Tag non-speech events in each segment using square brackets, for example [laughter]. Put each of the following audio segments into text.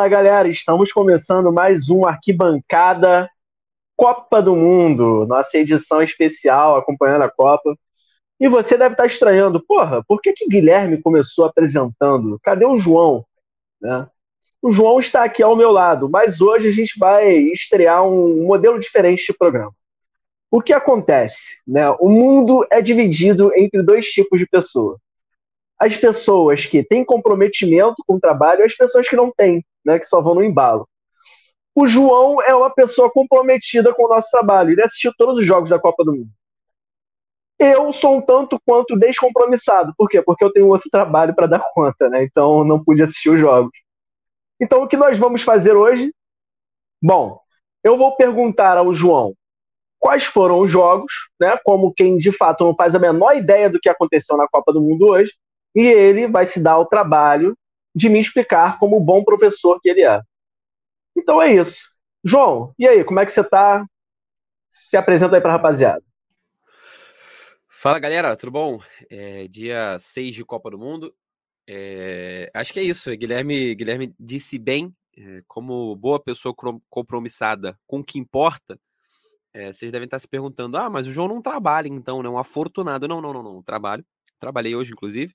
Fala galera, estamos começando mais um Arquibancada Copa do Mundo, nossa edição especial acompanhando a Copa. E você deve estar estranhando, porra, por que que Guilherme começou apresentando? Cadê o João? Né? O João está aqui ao meu lado, mas hoje a gente vai estrear um modelo diferente de programa. O que acontece? Né? O mundo é dividido entre dois tipos de pessoas. As pessoas que têm comprometimento com o trabalho e as pessoas que não têm, né? que só vão no embalo. O João é uma pessoa comprometida com o nosso trabalho. Ele assistiu todos os jogos da Copa do Mundo. Eu sou um tanto quanto descompromissado. Por quê? Porque eu tenho outro [laughs] trabalho para dar conta, né? Então não pude assistir os jogos. Então o que nós vamos fazer hoje? Bom, eu vou perguntar ao João quais foram os jogos, né? Como quem de fato não faz a menor ideia do que aconteceu na Copa do Mundo hoje, e ele vai se dar o trabalho de me explicar como bom professor que ele é. Então é isso. João, e aí, como é que você tá? Se apresenta aí pra rapaziada. Fala galera, tudo bom? É dia 6 de Copa do Mundo. É, acho que é isso. Guilherme, Guilherme disse bem, é, como boa pessoa compromissada com o que importa. É, vocês devem estar se perguntando: ah, mas o João não trabalha, então, né? Um afortunado. Não, não, não, não. Trabalho. Trabalhei hoje, inclusive.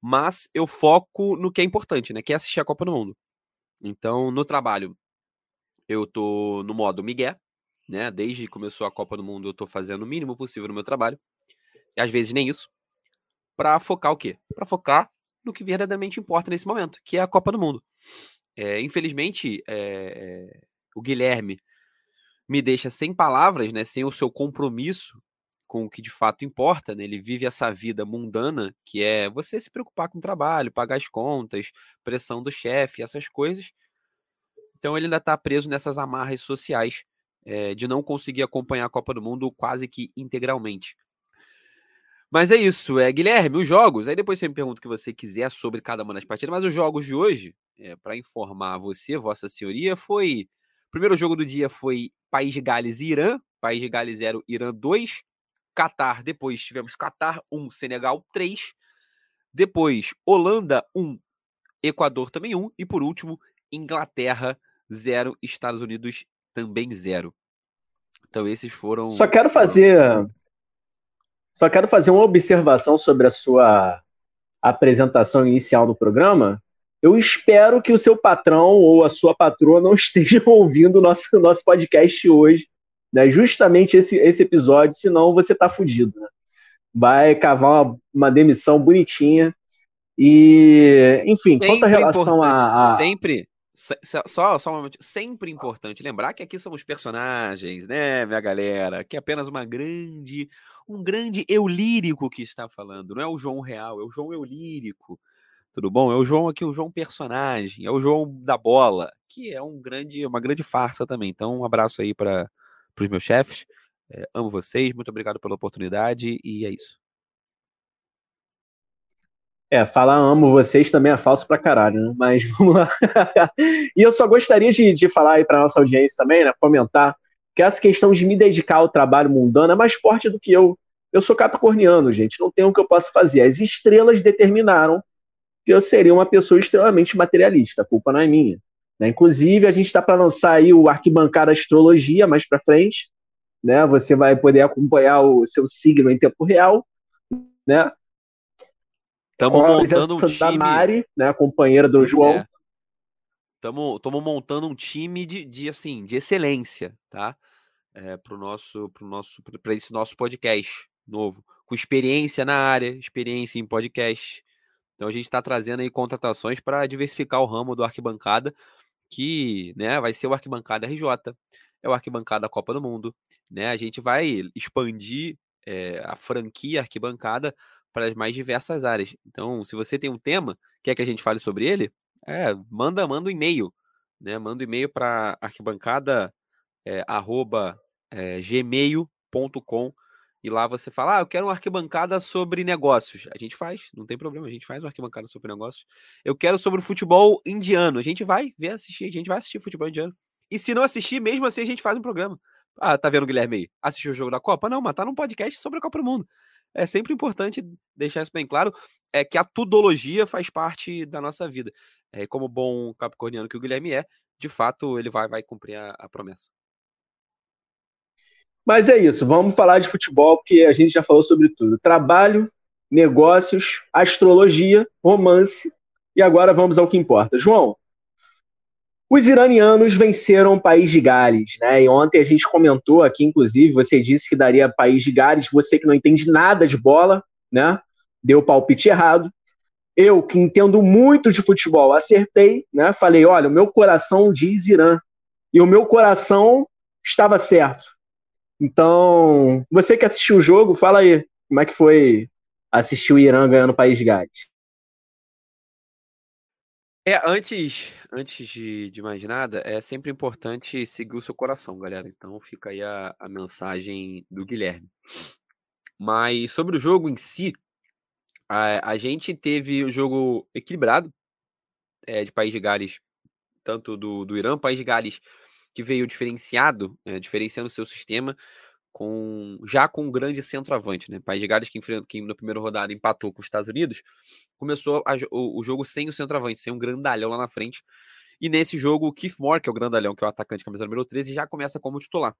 Mas eu foco no que é importante, né? Que é assistir a Copa do Mundo. Então, no trabalho, eu tô no modo Miguel, né? Desde que começou a Copa do Mundo, eu tô fazendo o mínimo possível no meu trabalho. E às vezes nem isso. Para focar o quê? Para focar no que verdadeiramente importa nesse momento, que é a Copa do Mundo. É, infelizmente, é, o Guilherme me deixa sem palavras, né, sem o seu compromisso com o que de fato importa. Né? Ele vive essa vida mundana, que é você se preocupar com o trabalho, pagar as contas, pressão do chefe, essas coisas. Então ele ainda está preso nessas amarras sociais é, de não conseguir acompanhar a Copa do Mundo quase que integralmente. Mas é isso, é Guilherme, os jogos. Aí depois você me pergunta o que você quiser sobre cada uma das partidas, mas os jogos de hoje, é, para informar você, Vossa Senhoria, foi. O primeiro jogo do dia foi País de Gales e Irã. País de Gales 0, Irã 2. Catar, depois tivemos Catar 1, Senegal 3. Depois, Holanda 1, Equador também 1. E por último, Inglaterra 0, Estados Unidos também 0. Então esses foram. Só quero fazer só quero fazer uma observação sobre a sua apresentação inicial no programa. Eu espero que o seu patrão ou a sua patroa não [laughs] estejam ouvindo o nosso, nosso podcast hoje, né? justamente esse, esse episódio, senão você tá fudido. Né? Vai cavar uma, uma demissão bonitinha. E, enfim, sempre quanto a relação a, a. Sempre, só, só um momento. Sempre importante lembrar que aqui somos personagens, né, minha galera? Que é apenas uma grande um grande eu lírico que está falando. Não é o João real, é o João eu lírico. Tudo bom? É o João aqui, o João personagem, é o João da bola, que é um grande, uma grande farsa também. Então, um abraço aí para os meus chefes. É, amo vocês, muito obrigado pela oportunidade e é isso. É, falar amo vocês também é falso pra caralho, né? Mas [laughs] vamos lá. e eu só gostaria de, de falar aí pra nossa audiência também, né? Comentar que essa questão de me dedicar ao trabalho mundano é mais forte do que eu. Eu sou capricorniano, gente, não tem o que eu possa fazer. As estrelas determinaram que eu seria uma pessoa extremamente materialista, a culpa não é minha. Né? Inclusive, a gente está para lançar aí o Arquibancada Astrologia mais para frente, né? Você vai poder acompanhar o seu signo em tempo real, né? Estamos montando um time. Da Mari, né, a companheira do João. É. Estamos montando um time de, de, assim, de excelência, tá? é, para nosso, pro nosso, para esse nosso podcast novo, com experiência na área, experiência em podcast. Então a gente está trazendo aí contratações para diversificar o ramo do arquibancada, que né, vai ser o arquibancada RJ, é o arquibancada Copa do Mundo, né? A gente vai expandir é, a franquia arquibancada para as mais diversas áreas. Então, se você tem um tema, quer que a gente fale sobre ele, é, manda, manda um e-mail, né? Manda um e-mail para arquibancada é, arroba é, gmail.com e lá você fala, ah, eu quero uma arquibancada sobre negócios. A gente faz, não tem problema, a gente faz uma arquibancada sobre negócios. Eu quero sobre o futebol indiano. A gente vai ver, assistir, a gente vai assistir futebol indiano. E se não assistir, mesmo assim a gente faz um programa. Ah, tá vendo o Guilherme aí? Assistiu o jogo da Copa? Não, mas tá num podcast sobre a Copa do Mundo. é sempre importante deixar isso bem claro, é que a tudologia faz parte da nossa vida. É, como bom capricorniano que o Guilherme é, de fato ele vai, vai cumprir a, a promessa. Mas é isso, vamos falar de futebol, porque a gente já falou sobre tudo. Trabalho, negócios, astrologia, romance, e agora vamos ao que importa. João, os iranianos venceram o País de Gales, né? E ontem a gente comentou aqui, inclusive, você disse que daria País de Gales, você que não entende nada de bola, né? Deu palpite errado. Eu, que entendo muito de futebol, acertei, né? Falei, olha, o meu coração diz Irã. E o meu coração estava certo. Então, você que assistiu o jogo, fala aí, como é que foi assistir o Irã ganhando o País Gales? É, antes, antes de, de mais nada, é sempre importante seguir o seu coração, galera. Então fica aí a, a mensagem do Guilherme. Mas sobre o jogo em si, a, a gente teve o jogo equilibrado é, de País de Gales, tanto do, do Irã, País de Gales que veio diferenciado, é, diferenciando o seu sistema, com já com um grande centroavante, né? País de Gales que enfrentou que na primeira rodada empatou com os Estados Unidos, começou a, o, o, jogo sem o centroavante, sem um grandalhão lá na frente. E nesse jogo, o Keith Moore, que é o grandalhão, que é o atacante camisa número 13, já começa como titular.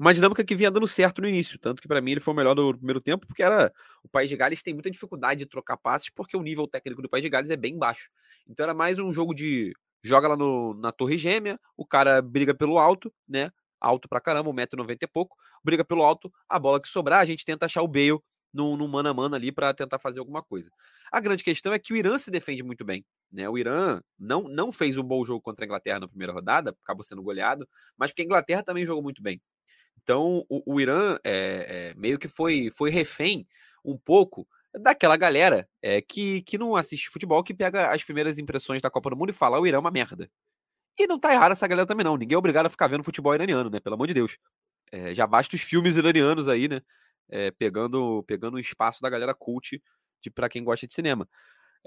Uma dinâmica que vinha dando certo no início, tanto que para mim ele foi o melhor do primeiro tempo, porque era o País de Gales tem muita dificuldade de trocar passes, porque o nível técnico do País de Gales é bem baixo. Então era mais um jogo de joga lá no, na Torre Gêmea, o cara briga pelo alto, né? alto pra caramba, 1,90m e pouco, briga pelo alto, a bola que sobrar, a gente tenta achar o Bale no, no mano a mano ali para tentar fazer alguma coisa. A grande questão é que o Irã se defende muito bem. Né? O Irã não, não fez um bom jogo contra a Inglaterra na primeira rodada, acabou sendo goleado, mas porque a Inglaterra também jogou muito bem. Então o, o Irã é, é, meio que foi, foi refém um pouco daquela galera é, que, que não assiste futebol, que pega as primeiras impressões da Copa do Mundo e fala: o Irã é uma merda. E não tá errado essa galera também, não. Ninguém é obrigado a ficar vendo futebol iraniano, né? Pelo amor de Deus. É, já basta os filmes iranianos aí, né? É, pegando, pegando o espaço da galera cult de para quem gosta de cinema.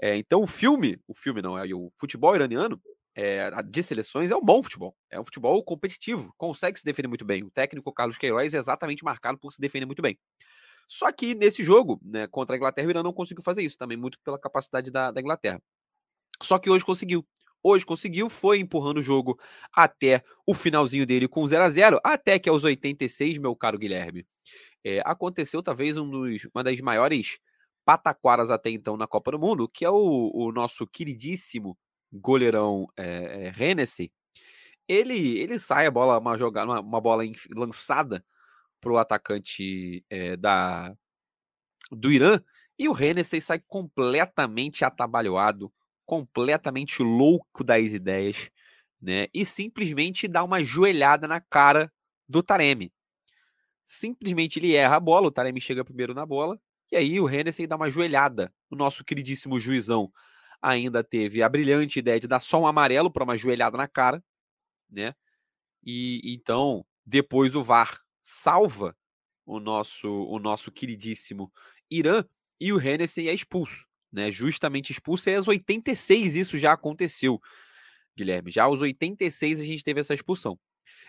É, então o filme, o filme não, é o futebol iraniano é, de seleções é um bom futebol. É um futebol competitivo, consegue se defender muito bem. O técnico Carlos Queiroz é exatamente marcado por se defender muito bem. Só que nesse jogo, né, contra a Inglaterra, o Irã não conseguiu fazer isso, também muito pela capacidade da, da Inglaterra. Só que hoje conseguiu. Hoje conseguiu, foi empurrando o jogo até o finalzinho dele com 0 a 0 até que aos 86, meu caro Guilherme, é, aconteceu talvez um dos, uma das maiores pataquaras até então na Copa do Mundo, que é o, o nosso queridíssimo goleirão é, é, Hennessy. Ele, ele sai a bola, uma jogada, uma, uma bola lançada para o atacante é, da, do Irã, e o Hennessy sai completamente atabalhoado, completamente louco das ideias, né? E simplesmente dá uma joelhada na cara do Taremi. Simplesmente ele erra a bola, o Taremi chega primeiro na bola, e aí o Hennessy dá uma joelhada. O nosso queridíssimo juizão ainda teve a brilhante ideia de dar só um amarelo para uma joelhada na cara, né? E então, depois o VAR salva o nosso o nosso queridíssimo Irã e o Hennessy é expulso né? Justamente expulso, e aos 86 isso já aconteceu, Guilherme. Já aos 86 a gente teve essa expulsão.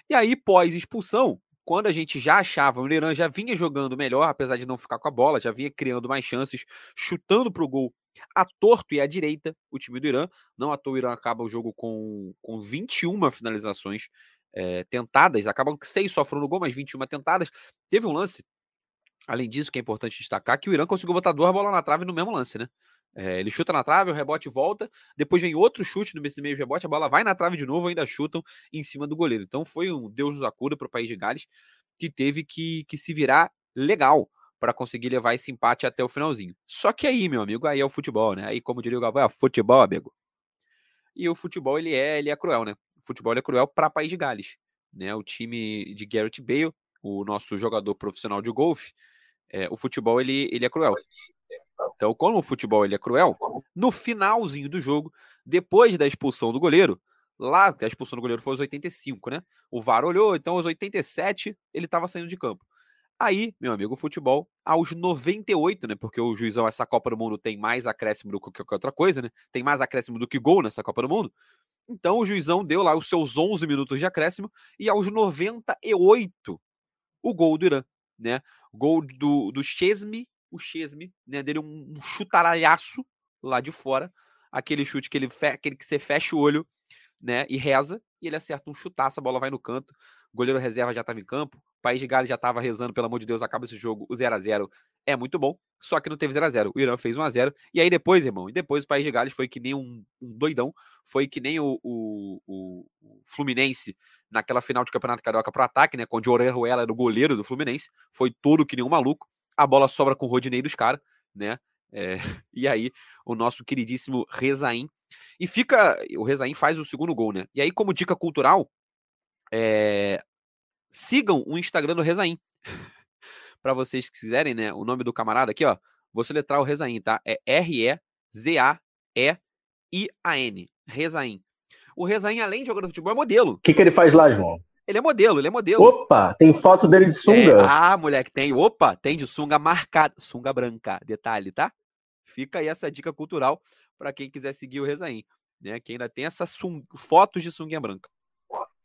E aí, pós-expulsão, quando a gente já achava, o Irã já vinha jogando melhor, apesar de não ficar com a bola, já vinha criando mais chances, chutando para o gol a torto e à direita, o time do Irã. Não à toa o Irã acaba o jogo com, com 21 finalizações é, tentadas, acabam que seis só no gol, mas 21 tentadas. Teve um lance, além disso, que é importante destacar, que o Irã conseguiu botar duas bolas na trave no mesmo lance, né? É, ele chuta na trave, o rebote volta, depois vem outro chute no meio rebote, a bola vai na trave de novo, ainda chutam em cima do goleiro. Então foi um Deus nos acuda para o país de Gales, que teve que, que se virar legal para conseguir levar esse empate até o finalzinho. Só que aí, meu amigo, aí é o futebol, né? Aí, como diria o Galvão, é futebol, amigo. E o futebol, ele é, ele é cruel, né? O futebol é cruel para país de Gales, né? O time de Garrett Bale, o nosso jogador profissional de golfe, é, o futebol, ele, ele é cruel. Então, como o futebol ele é cruel, no finalzinho do jogo, depois da expulsão do goleiro, lá, a expulsão do goleiro foi aos 85, né? O VAR olhou, então aos 87 ele estava saindo de campo. Aí, meu amigo, o futebol, aos 98, né? Porque o juizão, essa Copa do Mundo tem mais acréscimo do que qualquer outra coisa, né? Tem mais acréscimo do que gol nessa Copa do Mundo. Então o juizão deu lá os seus 11 minutos de acréscimo e aos 98 o gol do Irã, né? Gol do, do Chesme o Chesme, né, dele um, um chutaralhaço lá de fora, aquele chute que ele aquele que você fecha o olho, né, e reza, e ele acerta um chutaço, a bola vai no canto, o goleiro reserva já estava em campo, País de Gales já estava rezando, pelo amor de Deus, acaba esse jogo, o 0 a 0 é muito bom, só que não teve 0 a 0 O Irã fez 1 a 0 e aí depois, irmão, e depois o País de Gales foi que nem um, um doidão, foi que nem o, o, o, Fluminense naquela final de Campeonato Carioca pro ataque, né, quando o Orejuela era o goleiro do Fluminense, foi todo que nem um maluco, a bola sobra com o Rodinei dos caras, né, é, [laughs] e aí o nosso queridíssimo Rezaim, e fica, o Rezaim faz o segundo gol, né, e aí como dica cultural, é, sigam o Instagram do Rezaim. Para vocês que quiserem, né? O nome do camarada aqui, ó. Vou soletrar o Rezaim, tá? É R-E-Z-A-E-I-A-N. Rezaim. O Rezaim, além de jogador de futebol, é modelo. O que, que ele faz lá, João? Ele é modelo, ele é modelo. Opa, tem foto dele de sunga. É, ah, moleque, tem. Opa, tem de sunga marcada. Sunga branca, detalhe, tá? Fica aí essa dica cultural para quem quiser seguir o Rezaim, né? Que ainda tem essas fotos de sunga branca.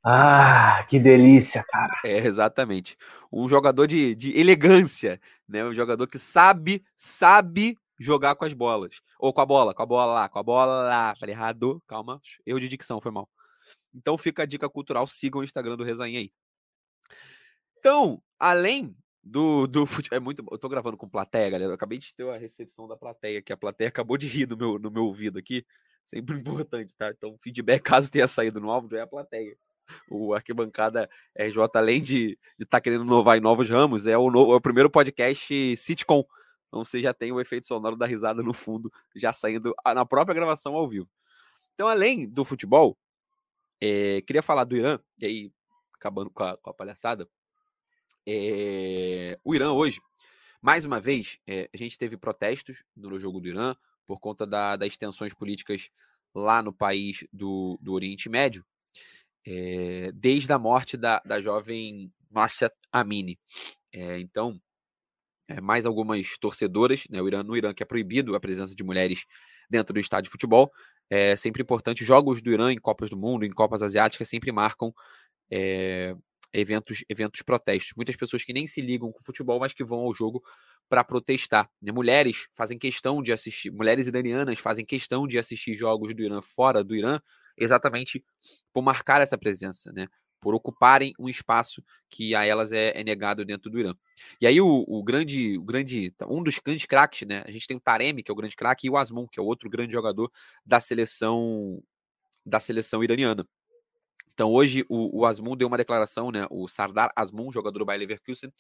Ah, que delícia, cara. É, exatamente. Um jogador de, de elegância, né? Um jogador que sabe, sabe jogar com as bolas. Ou com a bola, com a bola lá, com a bola lá. Falei errado, calma. Erro de dicção, foi mal. Então fica a dica cultural, sigam o Instagram do Rezainha aí. Então, além do, do [laughs] futebol. É muito. Eu tô gravando com plateia, galera. Eu acabei de ter a recepção da plateia, que a plateia acabou de rir no meu, no meu ouvido aqui. Sempre [laughs] importante, tá? Então, feedback, caso tenha saído no áudio, é a plateia o Arquibancada RJ, além de estar tá querendo inovar em novos ramos, é o, é o primeiro podcast sitcom. Então você já tem o efeito sonoro da risada no fundo, já saindo na própria gravação ao vivo. Então, além do futebol, é, queria falar do Irã, e aí, acabando com a, com a palhaçada, é, o Irã hoje, mais uma vez, é, a gente teve protestos no jogo do Irã por conta da, das tensões políticas lá no país do, do Oriente Médio é, desde a morte da, da jovem Masha Amini. É, então, é, mais algumas torcedoras, né, o Irã, no Irã, que é proibido a presença de mulheres dentro do estádio de futebol, é sempre importante. Jogos do Irã em Copas do Mundo, em Copas Asiáticas, sempre marcam eventos, eventos protestos. Muitas pessoas que nem se ligam com futebol, mas que vão ao jogo para protestar. Né? Mulheres fazem questão de assistir, mulheres iranianas fazem questão de assistir jogos do Irã fora do Irã, exatamente por marcar essa presença, né? Por ocuparem um espaço que a elas é, é negado dentro do Irã. E aí o, o, grande, o grande, um dos grandes craques, né? A gente tem o Taremi, que é o grande craque, e o Asmun, que é o outro grande jogador da seleção da seleção iraniana. Então hoje o, o Asmun deu uma declaração, né? O Sardar Asmun, jogador do Bayer Leverkusen,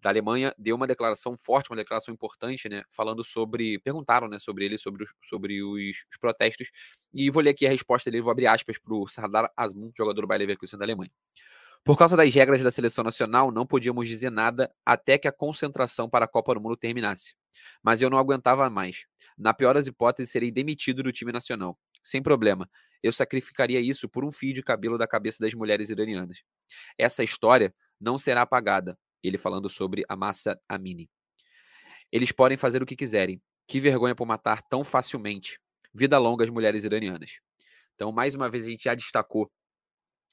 da Alemanha deu uma declaração forte, uma declaração importante, né? Falando sobre. Perguntaram, né, sobre ele, sobre os, sobre os, os protestos. E vou ler aqui a resposta dele, vou abrir aspas para o Sardar Asmun, jogador do Bayer Leverkusen da Alemanha. Por causa das regras da seleção nacional, não podíamos dizer nada até que a concentração para a Copa do Mundo terminasse. Mas eu não aguentava mais. Na pior das hipóteses, serei demitido do time nacional. Sem problema. Eu sacrificaria isso por um fio de cabelo da cabeça das mulheres iranianas. Essa história não será apagada. Ele falando sobre a massa Amini. Eles podem fazer o que quiserem. Que vergonha por matar tão facilmente. Vida longa às mulheres iranianas. Então, mais uma vez, a gente já destacou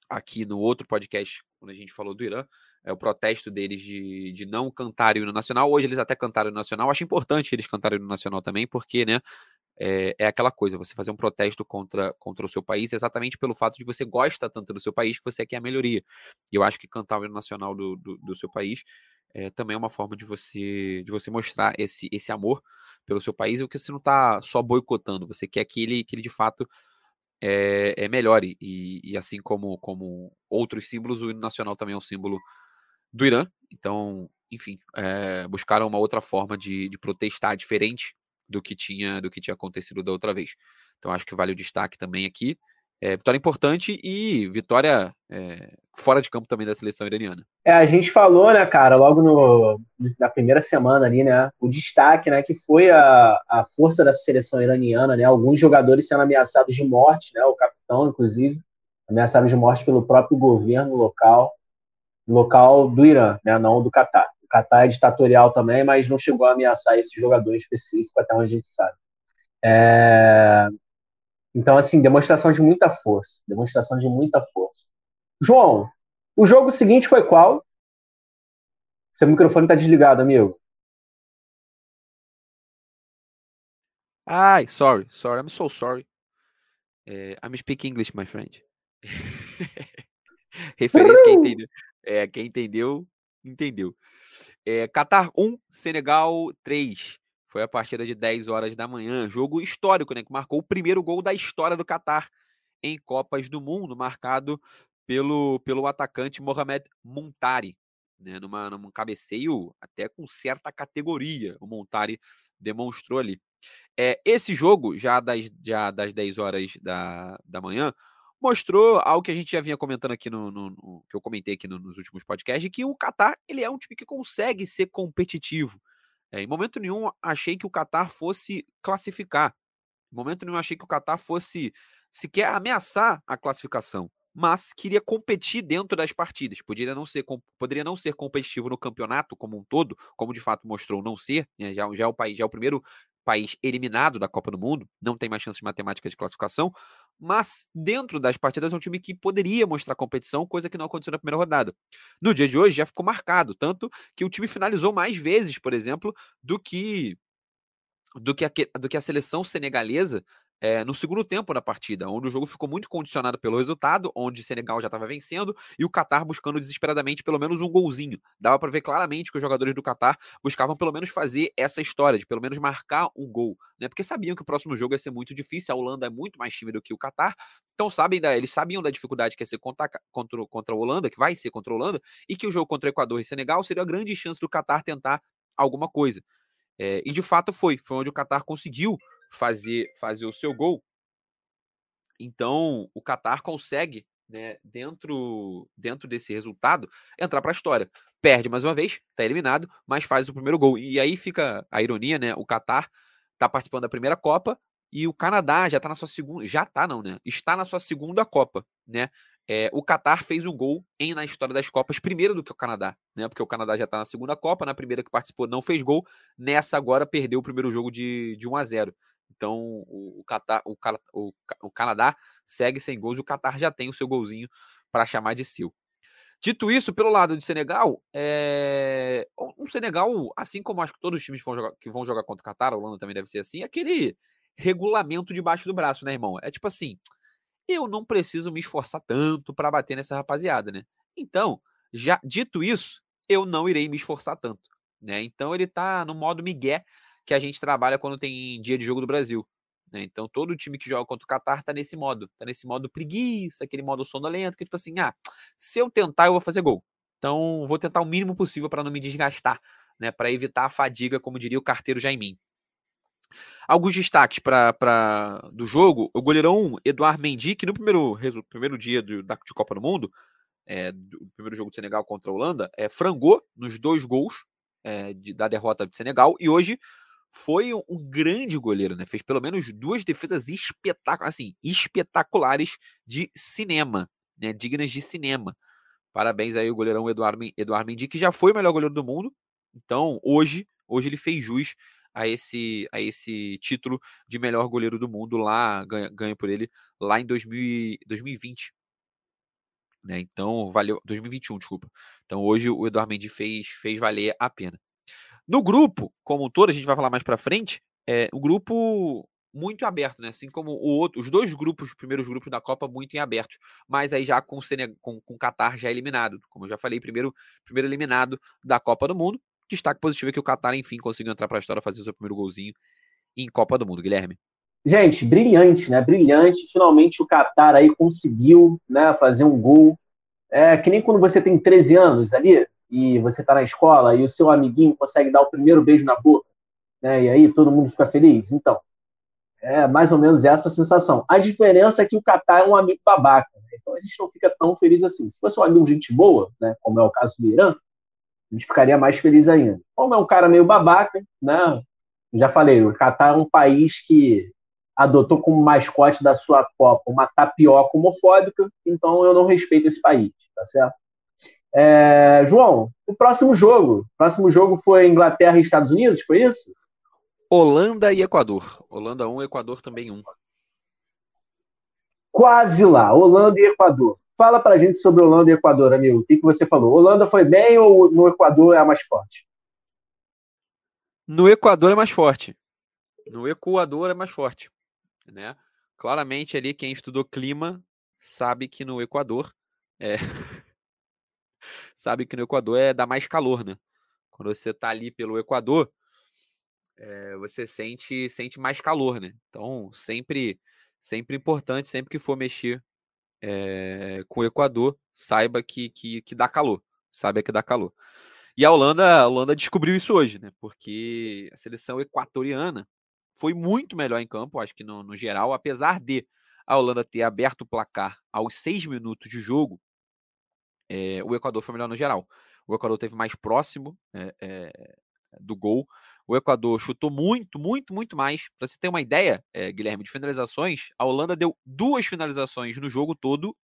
aqui no outro podcast, quando a gente falou do Irã, é o protesto deles de, de não cantarem o hino nacional. Hoje eles até cantaram o hino nacional. Acho importante eles cantarem o hino nacional também, porque, né, é, é, aquela coisa, você fazer um protesto contra, contra o seu país exatamente pelo fato de você gosta tanto do seu país que você quer a melhoria. E eu acho que cantar o hino nacional do, do, do seu país é, também é uma forma de você de você mostrar esse, esse amor pelo seu país, o que você não está só boicotando, você quer que ele, que ele de fato é, é melhore. E, e assim como, como outros símbolos, o hino nacional também é um símbolo do Irã. Então, enfim, é, buscaram uma outra forma de, de protestar diferente do que tinha do que tinha acontecido da outra vez. Então acho que vale o destaque também aqui. É, vitória importante e vitória é, fora de campo também da seleção iraniana. É, a gente falou, né, cara, logo no, na primeira semana ali, né, o destaque, né, que foi a, a força da seleção iraniana, né, alguns jogadores sendo ameaçados de morte, né, o capitão, inclusive, ameaçado de morte pelo próprio governo local, local do Irã, né, não do Catar. O Qatar é ditatorial também, mas não chegou a ameaçar esse jogador específico, até onde a gente sabe. É... Então, assim, demonstração de muita força. Demonstração de muita força. João, o jogo seguinte foi qual? Seu microfone está desligado, amigo. Ai, sorry, sorry, I'm so sorry. É, I'm speaking English, my friend. [laughs] Referência quem entendeu. É, quem entendeu, entendeu. É, Qatar 1, Senegal 3. Foi a partida de 10 horas da manhã. Jogo histórico, né? Que marcou o primeiro gol da história do Qatar em Copas do Mundo, marcado pelo, pelo atacante Mohamed Montari. Né, numa, num cabeceio até com certa categoria, o Montari demonstrou ali. É, esse jogo, já das, já das 10 horas da, da manhã, mostrou algo que a gente já vinha comentando aqui no, no, no que eu comentei aqui no, nos últimos podcasts, que o Qatar ele é um time que consegue ser competitivo. É, em momento nenhum achei que o Qatar fosse classificar. Em momento nenhum achei que o Qatar fosse sequer ameaçar a classificação, mas queria competir dentro das partidas. Poderia não ser, poderia não ser competitivo no campeonato como um todo, como de fato mostrou não ser. Né? Já, já, é o país, já é o primeiro país eliminado da Copa do Mundo, não tem mais chances matemáticas de classificação, mas dentro das partidas é um time que poderia mostrar competição, coisa que não aconteceu na primeira rodada. No dia de hoje já ficou marcado, tanto que o time finalizou mais vezes, por exemplo, do que do que a, do que a seleção senegalesa é, no segundo tempo da partida, onde o jogo ficou muito condicionado pelo resultado, onde Senegal já estava vencendo e o Qatar buscando desesperadamente pelo menos um golzinho. Dava para ver claramente que os jogadores do Qatar buscavam pelo menos fazer essa história, de pelo menos marcar um gol, né? Porque sabiam que o próximo jogo ia ser muito difícil, a Holanda é muito mais time do que o Qatar, então sabem da, eles sabiam da dificuldade que ia ser contra, contra, contra a Holanda, que vai ser contra a Holanda, e que o jogo contra o Equador e Senegal seria a grande chance do Qatar tentar alguma coisa. É, e de fato foi, foi onde o Qatar conseguiu fazer, fazer o seu gol. Então, o Qatar consegue, né, dentro, dentro desse resultado, entrar para a história. Perde mais uma vez, está eliminado, mas faz o primeiro gol. E aí fica a ironia, né? O Qatar está participando da primeira Copa e o Canadá já está na sua segunda. Já está, não, né? Está na sua segunda Copa, né? É, o Qatar fez o gol em, na história das Copas primeiro do que o Canadá, né? Porque o Canadá já está na segunda Copa, na primeira que participou não fez gol, nessa agora perdeu o primeiro jogo de, de 1 a 0 então o, o, Catar, o, o, o Canadá segue sem gols e o Catar já tem o seu golzinho para chamar de seu. Dito isso, pelo lado de Senegal, é... um Senegal, assim como acho que todos os times vão jogar, que vão jogar contra o Catar, a Holanda também deve ser assim, é aquele regulamento debaixo do braço, né, irmão? É tipo assim, eu não preciso me esforçar tanto para bater nessa rapaziada, né? Então, já dito isso, eu não irei me esforçar tanto, né? Então ele tá no modo migué que a gente trabalha quando tem dia de jogo do Brasil. Né? Então, todo time que joga contra o Qatar tá nesse modo. Tá nesse modo preguiça, aquele modo sonolento, que tipo assim, ah, se eu tentar, eu vou fazer gol. Então, vou tentar o mínimo possível para não me desgastar, né? Para evitar a fadiga, como diria o carteiro Jaimin. Alguns destaques para do jogo: o goleirão Eduardo Mendy, que no primeiro, primeiro dia do, da, de Copa do Mundo, é, do primeiro jogo do Senegal contra a Holanda, é, frangou nos dois gols é, de, da derrota do Senegal e hoje foi um, grande goleiro, né? Fez pelo menos duas defesas espetac assim, espetaculares de cinema, né? Dignas de cinema. Parabéns aí o goleirão Eduardo, Eduardo Mendy, que já foi o melhor goleiro do mundo. Então, hoje, hoje ele fez jus a esse, a esse título de melhor goleiro do mundo lá, ganha, ganha por ele lá em 2000, 2020. Né? Então, valeu. 2021, desculpa. Então, hoje o Eduardo Mendy fez, fez valer a pena. No grupo, como um todo, a gente vai falar mais para frente, é um grupo muito aberto, né? Assim como o outro, os dois grupos, os primeiros grupos da Copa, muito em aberto, mas aí já com o com, com o Qatar já eliminado. Como eu já falei, primeiro, primeiro eliminado da Copa do Mundo. Destaque positivo é que o Qatar, enfim, conseguiu entrar para a história, fazer seu primeiro golzinho em Copa do Mundo. Guilherme. Gente, brilhante, né? Brilhante. Finalmente o Qatar aí conseguiu, né, fazer um gol. É que nem quando você tem 13 anos ali, e você está na escola e o seu amiguinho consegue dar o primeiro beijo na boca, né? E aí todo mundo fica feliz. Então, é mais ou menos essa sensação. A diferença é que o Catar é um amigo babaca, né? então a gente não fica tão feliz assim. Se fosse um amigo gente boa, né, como é o caso do Irã, a gente ficaria mais feliz ainda. Como é um cara meio babaca, né? Já falei, o Catar é um país que adotou como mascote da sua Copa uma tapioca homofóbica, então eu não respeito esse país, tá certo? É, João, o próximo jogo. O próximo jogo foi Inglaterra e Estados Unidos, foi isso? Holanda e Equador. Holanda 1, Equador também 1. Quase lá, Holanda e Equador. Fala pra gente sobre Holanda e Equador, amigo. O que, que você falou? Holanda foi bem ou no Equador é a mais forte? No Equador é mais forte. No Equador é mais forte, né? Claramente ali quem estudou clima sabe que no Equador é [laughs] sabe que no Equador é dá mais calor, né? Quando você tá ali pelo Equador, é, você sente sente mais calor, né? Então sempre sempre importante, sempre que for mexer é, com o Equador, saiba que, que, que dá calor, saiba que dá calor. E a Holanda, a Holanda descobriu isso hoje, né? Porque a seleção equatoriana foi muito melhor em campo, acho que no, no geral, apesar de a Holanda ter aberto o placar aos seis minutos de jogo, é, o Equador foi melhor no geral. O Equador teve mais próximo é, é, do gol. O Equador chutou muito, muito, muito mais. Para você ter uma ideia, Guilherme, de finalizações, a Holanda deu duas finalizações no jogo todo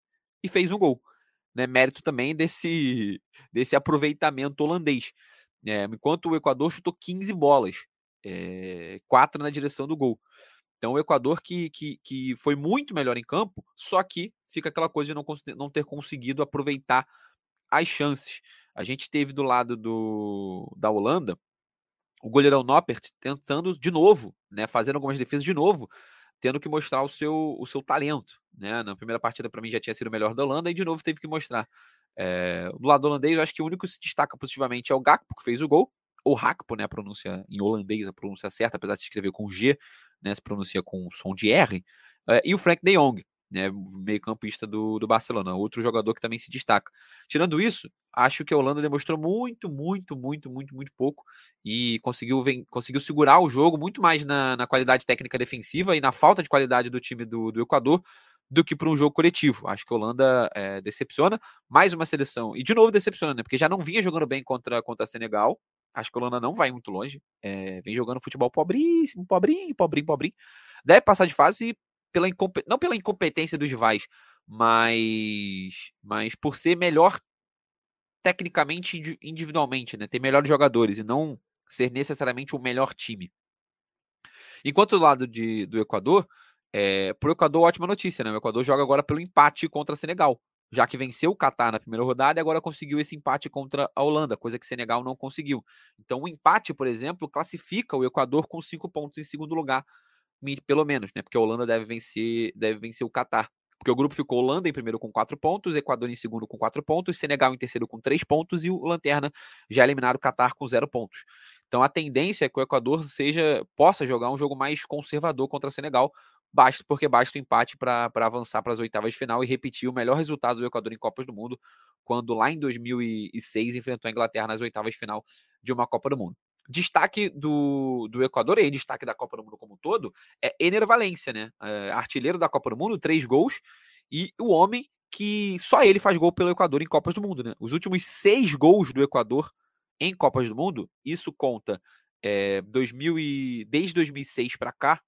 e fez um gol. Né, mérito também desse, desse aproveitamento holandês. enquanto o Equador chutou 15 bolas é, quatro na direção do gol. Então o Equador que, que, que foi muito melhor em campo, só que fica aquela coisa de não, não ter conseguido aproveitar as chances. A gente teve do lado do, da Holanda o goleirão Noppert tentando de novo, né, fazendo algumas defesas de novo, tendo que mostrar o seu, o seu talento. Né? Na primeira partida, para mim, já tinha sido o melhor da Holanda e de novo teve que mostrar. É, do lado holandês, eu acho que o único que se destaca positivamente é o Gakpo, que fez o gol, ou Hakpo, né, a pronúncia em holandês, a pronúncia certa, apesar de se escrever com G, né, se pronuncia com som de R, é, e o Frank de Jong, né, meio campista do, do Barcelona, outro jogador que também se destaca. Tirando isso, acho que a Holanda demonstrou muito, muito, muito, muito, muito pouco e conseguiu, vem, conseguiu segurar o jogo muito mais na, na qualidade técnica defensiva e na falta de qualidade do time do, do Equador do que para um jogo coletivo. Acho que a Holanda é, decepciona, mais uma seleção, e de novo decepciona, né, porque já não vinha jogando bem contra, contra a Senegal, Acho que a Holanda não vai muito longe. É, vem jogando futebol pobríssimo, pobrinho, pobrinho, pobrinho. Deve passar de fase pela não pela incompetência dos rivais, mas, mas por ser melhor tecnicamente individualmente, né? Ter melhores jogadores e não ser necessariamente o melhor time. Enquanto do lado de, do Equador, é, para o Equador, ótima notícia, né? O Equador joga agora pelo empate contra Senegal já que venceu o Catar na primeira rodada e agora conseguiu esse empate contra a Holanda, coisa que Senegal não conseguiu. Então, o empate, por exemplo, classifica o Equador com cinco pontos em segundo lugar, pelo menos, né? Porque a Holanda deve vencer, deve vencer o Catar. Porque o grupo ficou Holanda em primeiro com quatro pontos, Equador em segundo com quatro pontos, Senegal em terceiro com três pontos e o Lanterna já eliminaram o Catar com zero pontos. Então a tendência é que o Equador seja possa jogar um jogo mais conservador contra Senegal, basta, porque basta o empate para avançar para as oitavas de final e repetir o melhor resultado do Equador em Copas do Mundo, quando lá em 2006 enfrentou a Inglaterra nas oitavas de final de uma Copa do Mundo. Destaque do, do Equador e destaque da Copa do Mundo como um todo é Ener Valência, né? É, artilheiro da Copa do Mundo, três gols, e o homem que só ele faz gol pelo Equador em Copas do Mundo, né? Os últimos seis gols do Equador em Copas do Mundo, isso conta é, 2000 e, desde 2006 para cá,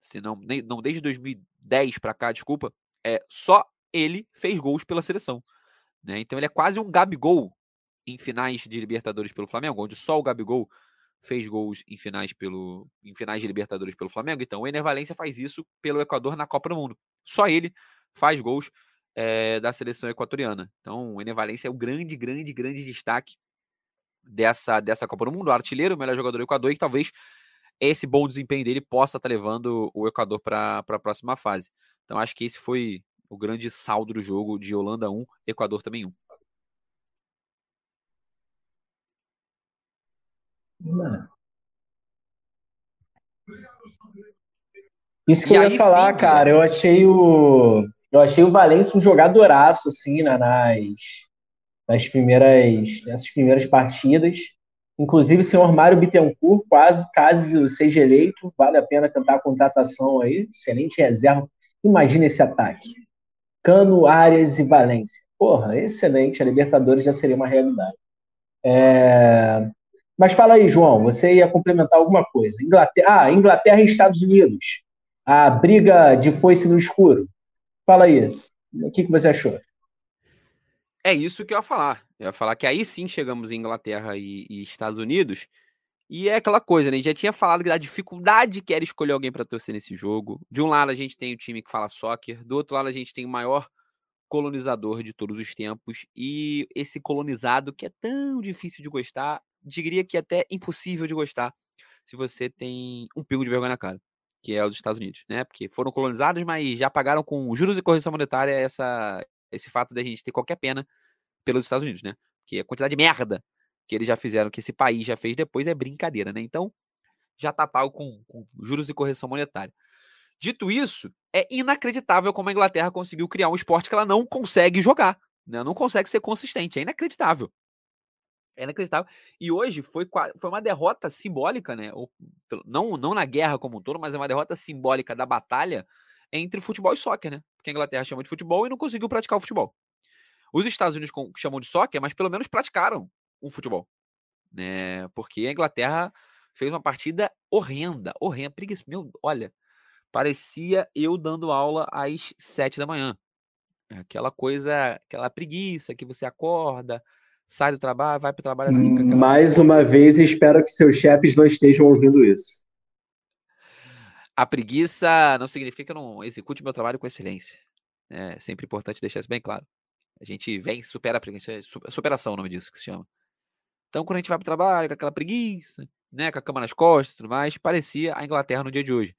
se não, nem, não desde 2010 para cá, desculpa, é, só ele fez gols pela seleção. Né? Então ele é quase um Gabigol em finais de Libertadores pelo Flamengo, onde só o Gabigol fez gols em finais, pelo, em finais de Libertadores pelo Flamengo. Então o Ener Valência faz isso pelo Equador na Copa do Mundo. Só ele faz gols é, da seleção equatoriana. Então o Ener Valência é o grande, grande, grande destaque dessa, dessa Copa do Mundo. O artilheiro, o melhor jogador do Equador e talvez esse bom desempenho dele possa estar levando o Equador para a próxima fase. Então acho que esse foi o grande saldo do jogo de Holanda 1, Equador também 1. Isso que e eu ia falar, sim, cara. Eu achei o. Eu achei o Valência um jogadoraço, assim, nas, nas primeiras, nessas primeiras partidas. Inclusive, o senhor Mário Bittencourt, quase, caso seja eleito, vale a pena tentar a contratação aí. Excelente reserva. Imagina esse ataque. Cano, Arias e Valência. Porra, excelente. A Libertadores já seria uma realidade. É... Mas fala aí, João, você ia complementar alguma coisa. Inglaterra, ah, Inglaterra e Estados Unidos. A briga de foice no escuro. Fala aí. O que, que você achou? É isso que eu ia falar. Eu ia falar que aí sim chegamos em Inglaterra e, e Estados Unidos. E é aquela coisa, né? A gente já tinha falado da dificuldade que era escolher alguém para torcer nesse jogo. De um lado a gente tem o time que fala soccer, do outro lado a gente tem o maior colonizador de todos os tempos. E esse colonizado que é tão difícil de gostar, diria que é até impossível de gostar, se você tem um pingo de vergonha na cara, que é os Estados Unidos, né? Porque foram colonizados, mas já pagaram com juros e correção monetária essa, esse fato da gente ter qualquer pena pelos Estados Unidos, né? Que a quantidade de merda que eles já fizeram, que esse país já fez depois, é brincadeira, né? Então, já tá pago com, com juros e correção monetária. Dito isso, é inacreditável como a Inglaterra conseguiu criar um esporte que ela não consegue jogar, né? Não consegue ser consistente, é inacreditável. É inacreditável. E hoje foi, foi uma derrota simbólica, né? Não, não na guerra como um todo, mas é uma derrota simbólica da batalha entre futebol e soccer, né? Porque a Inglaterra chama de futebol e não conseguiu praticar o futebol. Os Estados Unidos chamam de soccer, mas pelo menos praticaram um futebol. Né? Porque a Inglaterra fez uma partida horrenda, horrenda, preguiça. Meu, olha, parecia eu dando aula às sete da manhã. Aquela coisa, aquela preguiça que você acorda, sai do trabalho, vai para o trabalho assim. Aquela... Mais uma vez, espero que seus chefes não estejam ouvindo isso. A preguiça não significa que eu não execute meu trabalho com excelência. É sempre importante deixar isso bem claro. A gente vem, supera a preguiça, superação é o nome disso que se chama. Então, quando a gente vai para o trabalho com aquela preguiça, né, com a cama nas costas e tudo mais, parecia a Inglaterra no dia de hoje.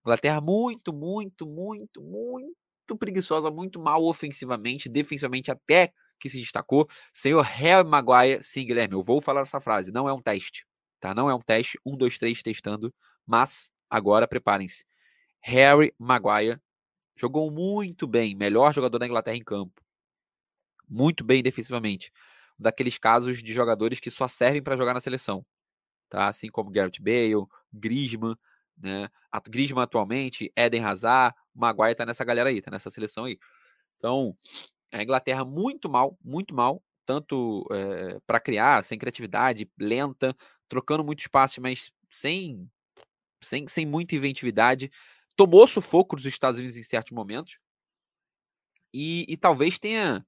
Inglaterra muito, muito, muito, muito preguiçosa, muito mal ofensivamente, defensivamente até que se destacou. Senhor Harry Maguire, sim, Guilherme, eu vou falar essa frase, não é um teste, tá? Não é um teste, um, dois, três, testando, mas agora preparem-se. Harry Maguire jogou muito bem, melhor jogador da Inglaterra em campo. Muito bem defensivamente. Daqueles casos de jogadores que só servem para jogar na seleção. Tá? Assim como Gareth Bale, Griezmann, né? Griezmann atualmente, Eden Hazard, Maguire tá nessa galera aí, tá nessa seleção aí. Então, a Inglaterra muito mal, muito mal, tanto é, eh, para criar, sem criatividade, lenta, trocando muito espaço, mas sem, sem, sem muita inventividade. Tomou sufoco dos Estados Unidos em certos momentos. E, e talvez tenha,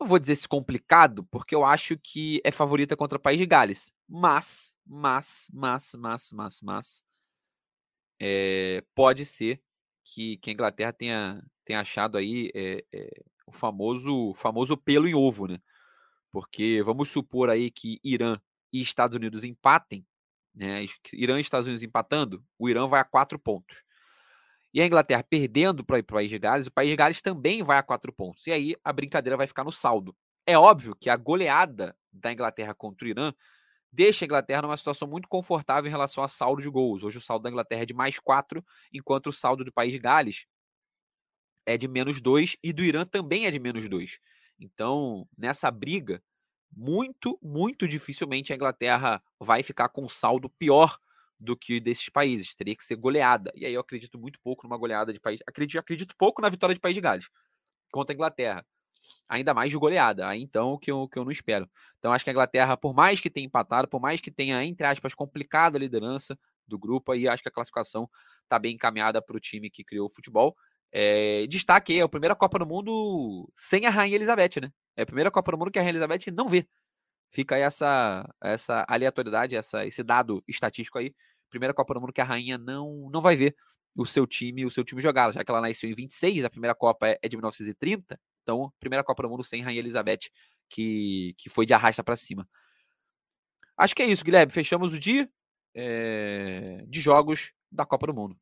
não vou dizer se complicado, porque eu acho que é favorita contra o País de Gales. Mas, mas, mas, mas, mas, mas, é, pode ser que, que a Inglaterra tenha, tenha achado aí é, é, o famoso, famoso pelo em ovo, né? Porque vamos supor aí que Irã e Estados Unidos empatem, né? Irã e Estados Unidos empatando, o Irã vai a quatro pontos. E a Inglaterra perdendo para o País de Gales, o País de Gales também vai a quatro pontos. E aí a brincadeira vai ficar no saldo. É óbvio que a goleada da Inglaterra contra o Irã deixa a Inglaterra numa situação muito confortável em relação a saldo de gols. Hoje o saldo da Inglaterra é de mais quatro, enquanto o saldo do País de Gales é de menos dois e do Irã também é de menos dois. Então, nessa briga, muito, muito dificilmente a Inglaterra vai ficar com um saldo pior do que desses países. Teria que ser goleada. E aí eu acredito muito pouco numa goleada de país. Acredito, acredito pouco na vitória de País de Gales contra a Inglaterra. Ainda mais de goleada. Aí então que eu, que eu não espero. Então acho que a Inglaterra, por mais que tenha empatado, por mais que tenha, entre aspas, complicado a liderança do grupo, aí acho que a classificação está bem encaminhada para o time que criou o futebol. É, destaque é a primeira Copa do Mundo sem a Rainha Elizabeth, né? É a primeira Copa do Mundo que a Rainha Elizabeth não vê. Fica aí essa, essa aleatoriedade, essa, esse dado estatístico aí. Primeira Copa do Mundo que a Rainha não, não vai ver o seu time, o seu time jogar, já que ela nasceu em 26, a primeira Copa é, é de 1930, então primeira Copa do Mundo sem Rainha Elizabeth, que, que foi de arrasta para cima. Acho que é isso, Guilherme. Fechamos o dia é, de jogos da Copa do Mundo.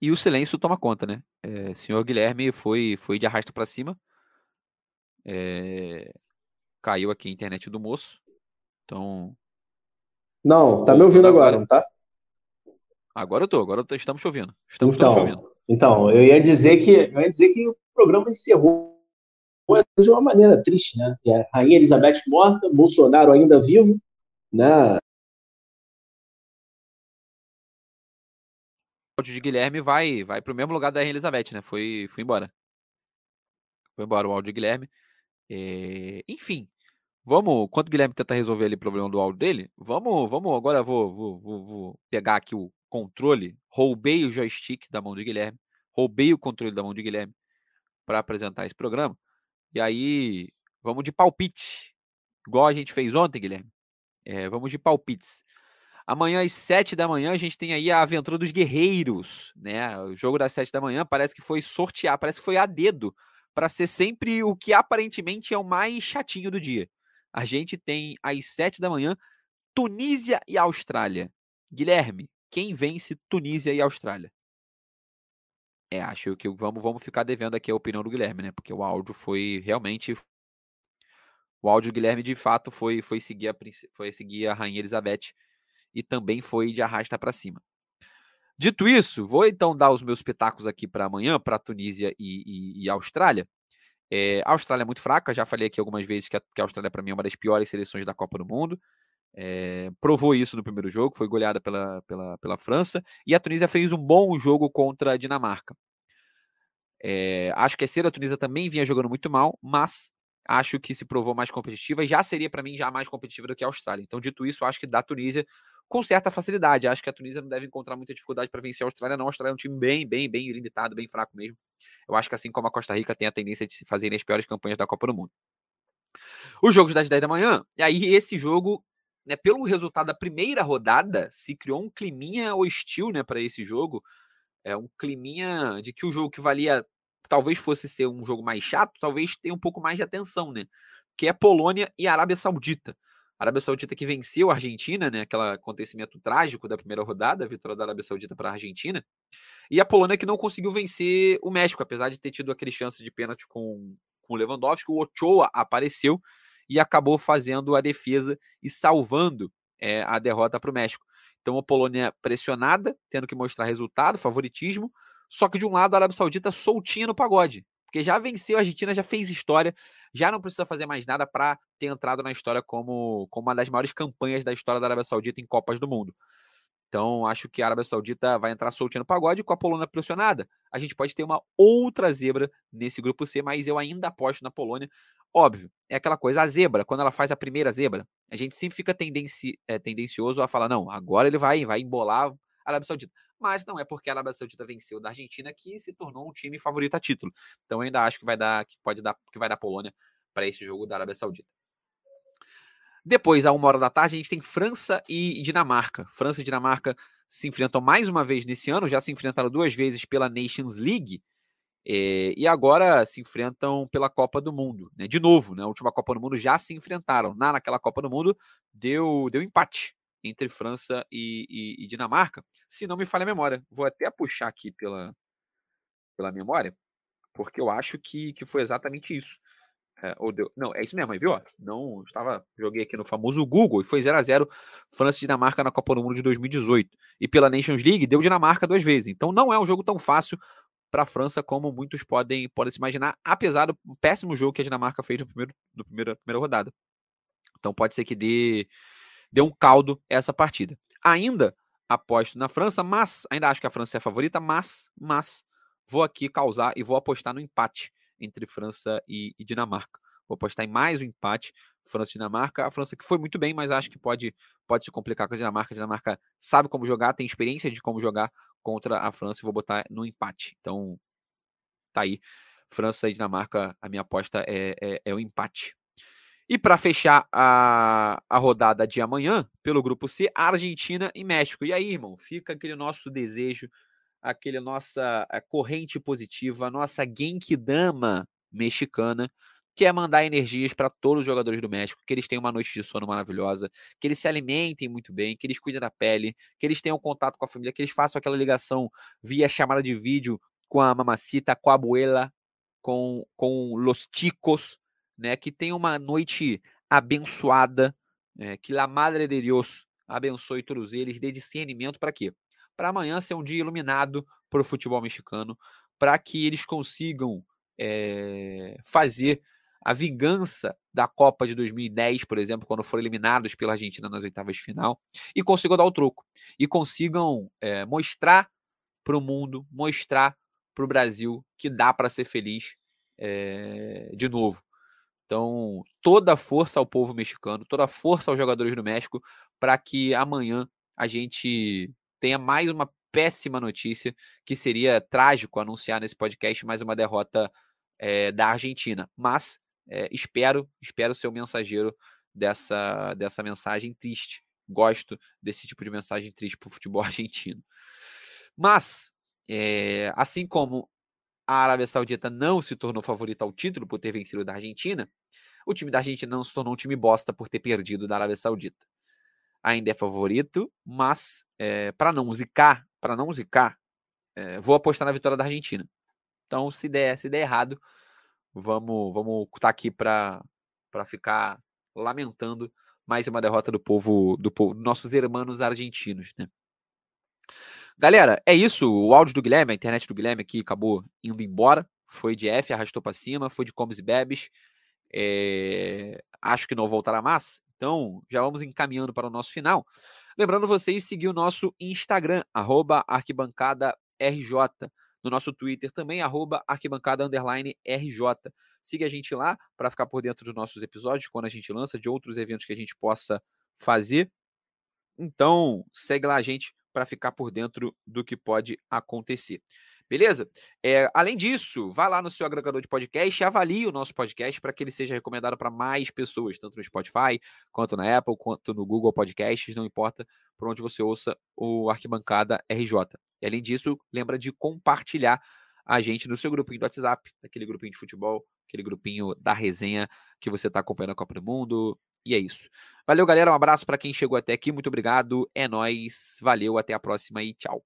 E o silêncio toma conta, né? É, senhor Guilherme foi, foi de arrasta para cima. É, caiu aqui a internet do moço. Então. Não, tá me ouvindo agora, não tá? Agora eu tô, agora tô, estamos chovendo. Estamos então, chovendo. Então, eu ia dizer que eu ia dizer que o programa encerrou de uma maneira triste, né? a Rainha Elizabeth morta, Bolsonaro ainda vivo, né? Áudio de Guilherme vai vai para o mesmo lugar da Elizabeth, né? Foi, foi embora. Foi embora o áudio de Guilherme. É... Enfim, vamos. Enquanto o Guilherme tenta resolver ali o problema do áudio dele, vamos, vamos. Agora vou, vou, vou, vou pegar aqui o controle. Roubei o joystick da mão de Guilherme. Roubei o controle da mão de Guilherme para apresentar esse programa. E aí, vamos de palpite. Igual a gente fez ontem, Guilherme. É, vamos de palpites. Amanhã, às sete da manhã, a gente tem aí a aventura dos guerreiros, né? O jogo das sete da manhã parece que foi sortear, parece que foi a dedo, para ser sempre o que aparentemente é o mais chatinho do dia. A gente tem às sete da manhã Tunísia e Austrália. Guilherme, quem vence Tunísia e Austrália? É, acho que vamos, vamos ficar devendo aqui a opinião do Guilherme, né? Porque o áudio foi realmente. O áudio do Guilherme, de fato, foi, foi, seguir, a, foi seguir a Rainha Elizabeth e também foi de arrasta para cima. Dito isso, vou então dar os meus pitacos aqui para amanhã, para Tunísia e, e, e Austrália. É, a Austrália é muito fraca, já falei aqui algumas vezes que a, que a Austrália, para mim, é uma das piores seleções da Copa do Mundo. É, provou isso no primeiro jogo, foi goleada pela, pela, pela França, e a Tunísia fez um bom jogo contra a Dinamarca. É, acho que a Cera Tunísia também vinha jogando muito mal, mas acho que se provou mais competitiva e já seria para mim já mais competitiva do que a Austrália. Então, dito isso, acho que da Tunísia com certa facilidade. Acho que a Tunísia não deve encontrar muita dificuldade para vencer a Austrália, não. A Austrália é um time bem, bem, bem limitado, bem fraco mesmo. Eu acho que assim como a Costa Rica tem a tendência de se fazer as piores campanhas da Copa do Mundo. Os jogos das 10 da manhã, e aí esse jogo né, pelo resultado da primeira rodada, se criou um climinha hostil né, para esse jogo. É um climinha de que o jogo que valia, talvez fosse ser um jogo mais chato, talvez tenha um pouco mais de atenção, né? Que é Polônia e Arábia Saudita. A Arábia Saudita que venceu a Argentina, né? Aquele acontecimento trágico da primeira rodada, a vitória da Arábia Saudita para a Argentina. E a Polônia que não conseguiu vencer o México, apesar de ter tido aquele chance de pênalti com, com o Lewandowski. O Ochoa apareceu e acabou fazendo a defesa e salvando é, a derrota para o México. Então a Polônia pressionada, tendo que mostrar resultado, favoritismo, só que de um lado a Arábia Saudita soltinha no pagode, porque já venceu a Argentina, já fez história, já não precisa fazer mais nada para ter entrado na história como, como uma das maiores campanhas da história da Arábia Saudita em Copas do Mundo. Então, acho que a Arábia Saudita vai entrar soltinha no pagode com a Polônia pressionada. A gente pode ter uma outra zebra nesse grupo C, mas eu ainda aposto na Polônia. Óbvio, é aquela coisa, a zebra, quando ela faz a primeira zebra, a gente sempre fica tendenci, é, tendencioso a falar, não, agora ele vai, vai embolar a Arábia Saudita. Mas não é porque a Arábia Saudita venceu da Argentina que se tornou um time favorito a título. Então ainda acho que vai dar, que pode dar, que vai dar Polônia para esse jogo da Arábia Saudita. Depois, a uma hora da tarde, a gente tem França e Dinamarca. França e Dinamarca se enfrentam mais uma vez nesse ano, já se enfrentaram duas vezes pela Nations League. É, e agora se enfrentam pela Copa do Mundo, né? De novo, na né? última Copa do Mundo já se enfrentaram. Na, naquela Copa do Mundo deu, deu empate entre França e, e, e, Dinamarca, se não me falha a memória. Vou até puxar aqui pela, pela memória, porque eu acho que, que foi exatamente isso. É, ou deu, não, é isso mesmo, viu? Não, estava, joguei aqui no famoso Google e foi 0 a 0 França e Dinamarca na Copa do Mundo de 2018. E pela Nations League deu Dinamarca duas vezes. Então não é um jogo tão fácil para a França como muitos podem, podem se imaginar, apesar do péssimo jogo que a Dinamarca fez no primeiro, no primeiro, primeira rodada. Então pode ser que dê, dê um caldo essa partida. Ainda aposto na França, mas ainda acho que a França é a favorita, mas, mas vou aqui causar e vou apostar no empate entre França e, e Dinamarca. Vou apostar em mais um empate, França e Dinamarca. A França que foi muito bem, mas acho que pode, pode se complicar com a Dinamarca. A Dinamarca sabe como jogar, tem experiência de como jogar contra a França e vou botar no empate. Então, tá aí. França e Dinamarca, a minha aposta é, é, é o empate. E para fechar a, a rodada de amanhã, pelo grupo C, Argentina e México. E aí, irmão, fica aquele nosso desejo, aquele nossa eh, corrente positiva, a nossa Genkidama mexicana que é mandar energias para todos os jogadores do México, que eles tenham uma noite de sono maravilhosa, que eles se alimentem muito bem, que eles cuidem da pele, que eles tenham contato com a família, que eles façam aquela ligação via chamada de vídeo com a mamacita, com a abuela, com, com los ticos, né? Que tenham uma noite abençoada, né, que a Madre de Deus abençoe todos eles, dê discernimento para quê? Para amanhã ser um dia iluminado para o futebol mexicano, para que eles consigam é, fazer a vingança da Copa de 2010, por exemplo, quando foram eliminados pela Argentina nas oitavas de final, e consigam dar o troco. E consigam é, mostrar para o mundo, mostrar para o Brasil que dá para ser feliz é, de novo. Então, toda a força ao povo mexicano, toda a força aos jogadores do México, para que amanhã a gente tenha mais uma péssima notícia, que seria trágico anunciar nesse podcast mais uma derrota é, da Argentina. Mas é, espero, espero ser o mensageiro dessa, dessa mensagem triste. Gosto desse tipo de mensagem triste para o futebol [laughs] argentino. Mas, é, assim como a Arábia Saudita não se tornou favorita ao título por ter vencido da Argentina, o time da Argentina não se tornou um time bosta por ter perdido da Arábia Saudita. ainda é favorito, mas é, para não zicar, para não zicar, é, vou apostar na vitória da Argentina. Então, se der, se der errado, vamos vamos tá aqui para ficar lamentando mais uma derrota do povo do povo, nossos irmãos argentinos, né? Galera, é isso. O áudio do Guilherme, a internet do Guilherme aqui acabou indo embora. Foi de F, arrastou para cima, foi de comes e bebes. É... Acho que não voltará mais. Então, já vamos encaminhando para o nosso final. Lembrando vocês seguir o nosso Instagram, arquibancada RJ. No nosso Twitter também, arroba arquibancada RJ. Siga a gente lá para ficar por dentro dos nossos episódios, quando a gente lança, de outros eventos que a gente possa fazer. Então, segue lá a gente para ficar por dentro do que pode acontecer. Beleza? É, além disso, vá lá no seu agregador de podcast e avalie o nosso podcast para que ele seja recomendado para mais pessoas, tanto no Spotify, quanto na Apple, quanto no Google Podcasts, não importa por onde você ouça o Arquibancada RJ. E além disso, lembra de compartilhar a gente no seu grupinho do WhatsApp, aquele grupinho de futebol, aquele grupinho da resenha que você está acompanhando a Copa do Mundo. E é isso. Valeu, galera. Um abraço para quem chegou até aqui. Muito obrigado. É nós. Valeu. Até a próxima e tchau.